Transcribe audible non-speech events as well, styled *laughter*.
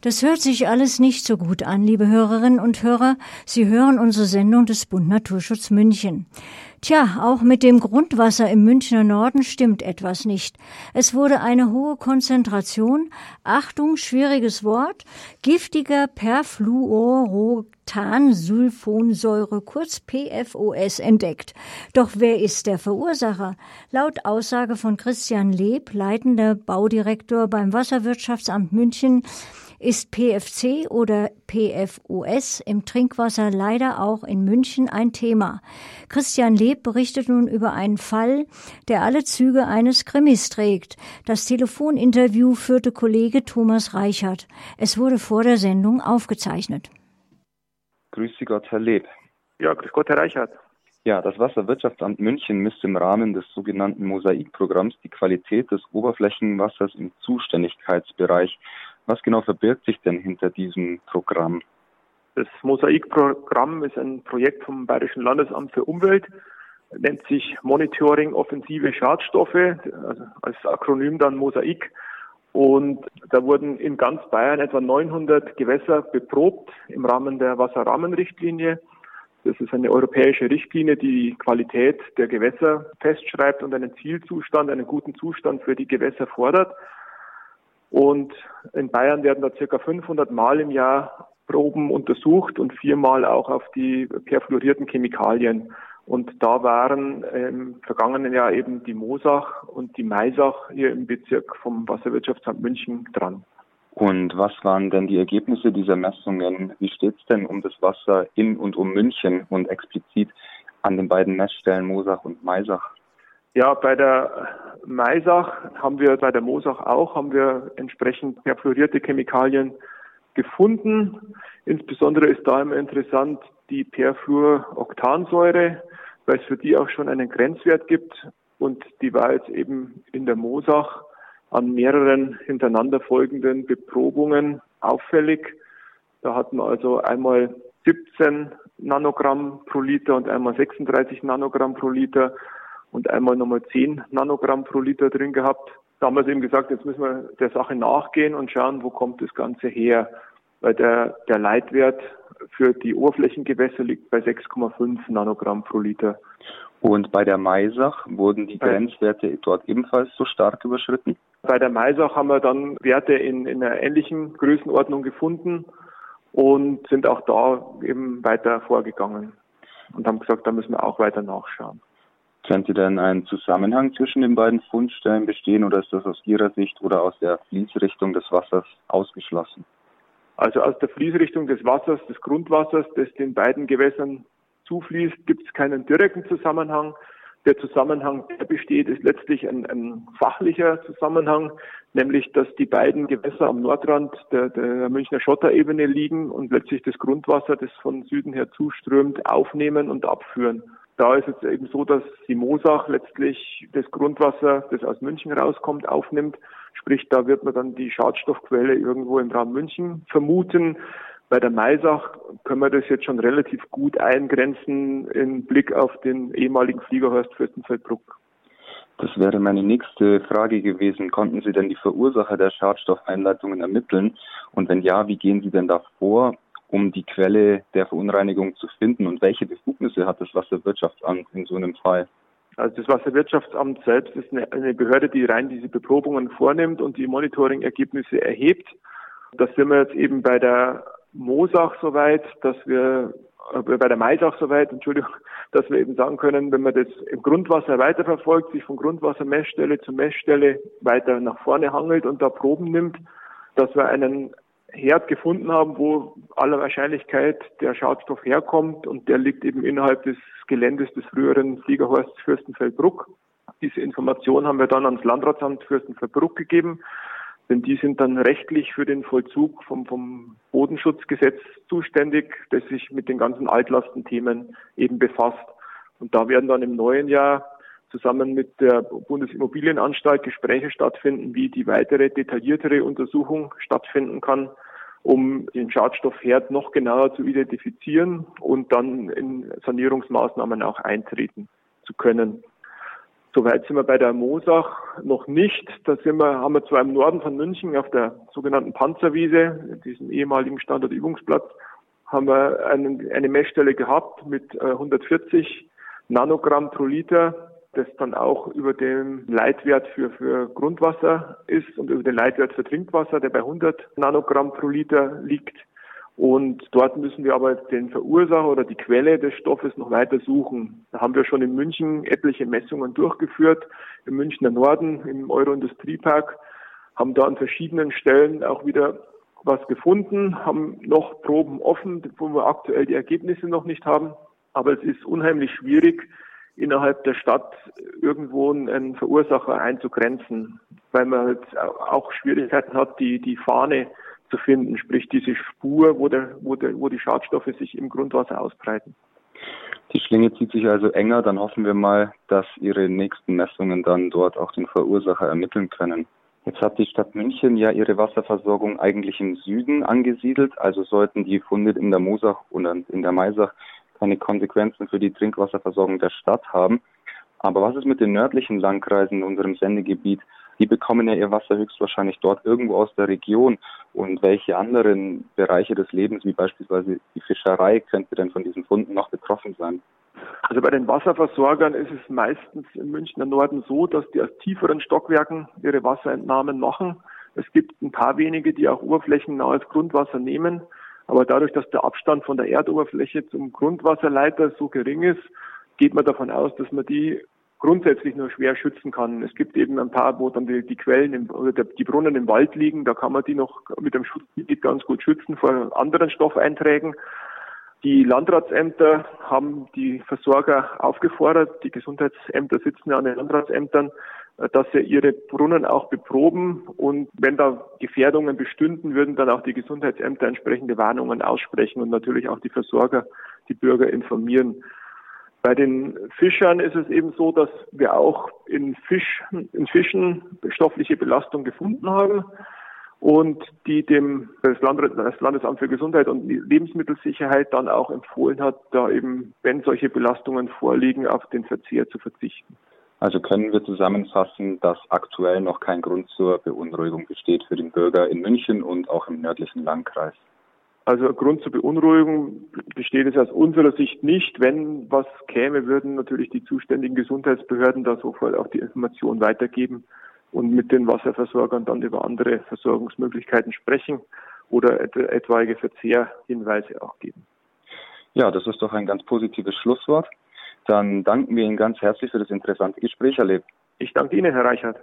Das hört sich alles nicht so gut an, liebe Hörerinnen und Hörer. Sie hören unsere Sendung des Bund Naturschutz München. Tja, auch mit dem Grundwasser im Münchner Norden stimmt etwas nicht. Es wurde eine hohe Konzentration, Achtung, schwieriges Wort, giftiger Perfluorotansulfonsäure, kurz PFOS, entdeckt. Doch wer ist der Verursacher? Laut Aussage von Christian Leb, leitender Baudirektor beim Wasserwirtschaftsamt München, ist PFC oder PFOS im Trinkwasser leider auch in München ein Thema. Christian Leb berichtet nun über einen Fall, der alle Züge eines Krimis trägt. Das Telefoninterview führte Kollege Thomas Reichert. Es wurde vor der Sendung aufgezeichnet. Grüß Sie Gott, Herr Leb. Ja, grüß Gott, Herr Reichert. Ja, das Wasserwirtschaftsamt München misst im Rahmen des sogenannten Mosaikprogramms die Qualität des Oberflächenwassers im Zuständigkeitsbereich was genau verbirgt sich denn hinter diesem Programm? Das Mosaikprogramm ist ein Projekt vom Bayerischen Landesamt für Umwelt, nennt sich Monitoring offensive Schadstoffe, also als Akronym dann Mosaik. Und da wurden in ganz Bayern etwa 900 Gewässer beprobt im Rahmen der Wasserrahmenrichtlinie. Das ist eine europäische Richtlinie, die die Qualität der Gewässer festschreibt und einen Zielzustand, einen guten Zustand für die Gewässer fordert. Und in Bayern werden da circa 500 Mal im Jahr Proben untersucht und viermal auch auf die perfluorierten Chemikalien. Und da waren im vergangenen Jahr eben die Mosach und die Maisach hier im Bezirk vom Wasserwirtschaftsamt München dran. Und was waren denn die Ergebnisse dieser Messungen? Wie steht es denn um das Wasser in und um München und explizit an den beiden Messstellen Mosach und Maisach? Ja, bei der Maisach haben wir, bei der Mosach auch, haben wir entsprechend perfluorierte Chemikalien gefunden. Insbesondere ist da immer interessant die Perfluoroktansäure, weil es für die auch schon einen Grenzwert gibt. Und die war jetzt eben in der Mosach an mehreren hintereinander folgenden Beprobungen auffällig. Da hatten wir also einmal 17 Nanogramm pro Liter und einmal 36 Nanogramm pro Liter und einmal nochmal 10 Nanogramm pro Liter drin gehabt. Da haben wir eben gesagt, jetzt müssen wir der Sache nachgehen und schauen, wo kommt das Ganze her. Weil der, der Leitwert für die Oberflächengewässer liegt bei 6,5 Nanogramm pro Liter. Und bei der Maisach wurden die Grenzwerte dort ebenfalls so stark überschritten? Bei der Maisach haben wir dann Werte in, in einer ähnlichen Größenordnung gefunden und sind auch da eben weiter vorgegangen und haben gesagt, da müssen wir auch weiter nachschauen. Könnte denn ein Zusammenhang zwischen den beiden Fundstellen bestehen oder ist das aus Ihrer Sicht oder aus der Fließrichtung des Wassers ausgeschlossen? Also aus der Fließrichtung des Wassers, des Grundwassers, das den beiden Gewässern zufließt, gibt es keinen direkten Zusammenhang. Der Zusammenhang, der besteht, ist letztlich ein, ein, fachlicher Zusammenhang, nämlich dass die beiden Gewässer am Nordrand der, der Münchner Schotterebene liegen und letztlich das Grundwasser, das von Süden her zuströmt, aufnehmen und abführen. Da ist es eben so, dass die Mosach letztlich das Grundwasser, das aus München rauskommt, aufnimmt. Sprich, da wird man dann die Schadstoffquelle irgendwo im Raum München vermuten. Bei der Maisach können wir das jetzt schon relativ gut eingrenzen im Blick auf den ehemaligen Fliegerhorst Fürstenfeldbruck. Das wäre meine nächste Frage gewesen. Konnten Sie denn die Verursacher der Schadstoffeinleitungen ermitteln? Und wenn ja, wie gehen Sie denn da vor? um die Quelle der Verunreinigung zu finden? Und welche Befugnisse hat das Wasserwirtschaftsamt in so einem Fall? Also das Wasserwirtschaftsamt selbst ist eine, Behörde, die rein diese Beprobungen vornimmt und die Monitoring-Ergebnisse erhebt. Das sind wir jetzt eben bei der Moosach soweit, dass wir äh, bei der Maisach soweit, Entschuldigung, *laughs* dass wir eben sagen können, wenn man das im Grundwasser weiterverfolgt, sich von Grundwassermessstelle zu Messstelle weiter nach vorne hangelt und da Proben nimmt, dass wir einen Herd gefunden haben, wo aller Wahrscheinlichkeit der Schadstoff herkommt und der liegt eben innerhalb des Geländes des früheren Fliegerhorsts Fürstenfeldbruck. Diese Information haben wir dann ans Landratsamt Fürstenfeldbruck gegeben, denn die sind dann rechtlich für den Vollzug vom, vom Bodenschutzgesetz zuständig, das sich mit den ganzen Altlastenthemen eben befasst. Und da werden dann im neuen Jahr zusammen mit der Bundesimmobilienanstalt Gespräche stattfinden, wie die weitere detailliertere Untersuchung stattfinden kann, um den Schadstoffherd noch genauer zu identifizieren und dann in Sanierungsmaßnahmen auch eintreten zu können. Soweit sind wir bei der Moosach noch nicht. Da sind wir, haben wir zwar im Norden von München auf der sogenannten Panzerwiese, diesem ehemaligen Standardübungsplatz, haben wir einen, eine Messstelle gehabt mit 140 äh, Nanogramm pro Liter, das dann auch über dem Leitwert für, für Grundwasser ist und über den Leitwert für Trinkwasser, der bei 100 Nanogramm pro Liter liegt. Und dort müssen wir aber den Verursacher oder die Quelle des Stoffes noch weiter suchen. Da haben wir schon in München etliche Messungen durchgeführt, im Münchner Norden, im Euro-Industriepark, haben da an verschiedenen Stellen auch wieder was gefunden, haben noch Proben offen, wo wir aktuell die Ergebnisse noch nicht haben. Aber es ist unheimlich schwierig, innerhalb der Stadt irgendwo einen Verursacher einzugrenzen, weil man halt auch Schwierigkeiten hat, die, die Fahne zu finden, sprich diese Spur, wo, der, wo, der, wo die Schadstoffe sich im Grundwasser ausbreiten. Die Schlinge zieht sich also enger, dann hoffen wir mal, dass Ihre nächsten Messungen dann dort auch den Verursacher ermitteln können. Jetzt hat die Stadt München ja ihre Wasserversorgung eigentlich im Süden angesiedelt, also sollten die Funde in der Mosach oder in der Maisach keine Konsequenzen für die Trinkwasserversorgung der Stadt haben. Aber was ist mit den nördlichen Landkreisen in unserem Sendegebiet? Die bekommen ja ihr Wasser höchstwahrscheinlich dort irgendwo aus der Region. Und welche anderen Bereiche des Lebens, wie beispielsweise die Fischerei, könnte denn von diesen Funden noch betroffen sein? Also bei den Wasserversorgern ist es meistens im Münchner Norden so, dass die aus tieferen Stockwerken ihre Wasserentnahmen machen. Es gibt ein paar wenige, die auch oberflächennahes Grundwasser nehmen. Aber dadurch, dass der Abstand von der Erdoberfläche zum Grundwasserleiter so gering ist, geht man davon aus, dass man die grundsätzlich nur schwer schützen kann. Es gibt eben ein paar, wo dann die, die Quellen im, oder der, die Brunnen im Wald liegen, da kann man die noch mit dem Schutzgebiet ganz gut schützen vor anderen Stoffeinträgen. Die Landratsämter haben die Versorger aufgefordert, die Gesundheitsämter sitzen ja an den Landratsämtern, dass sie ihre Brunnen auch beproben und wenn da Gefährdungen bestünden, würden dann auch die Gesundheitsämter entsprechende Warnungen aussprechen und natürlich auch die Versorger, die Bürger informieren. Bei den Fischern ist es eben so, dass wir auch in, Fisch, in Fischen stoffliche Belastung gefunden haben und die dem das Landesamt für Gesundheit und Lebensmittelsicherheit dann auch empfohlen hat, da eben, wenn solche Belastungen vorliegen, auf den Verzehr zu verzichten. Also können wir zusammenfassen, dass aktuell noch kein Grund zur Beunruhigung besteht für den Bürger in München und auch im nördlichen Landkreis. Also Grund zur Beunruhigung besteht es aus unserer Sicht nicht. Wenn was käme, würden natürlich die zuständigen Gesundheitsbehörden da sofort auch die Information weitergeben und mit den Wasserversorgern dann über andere Versorgungsmöglichkeiten sprechen oder etwaige Verzehrhinweise auch geben. Ja, das ist doch ein ganz positives Schlusswort. Dann danken wir Ihnen ganz herzlich für das interessante Gespräch, Herr Leb. Ich danke Ihnen, Herr Reichert.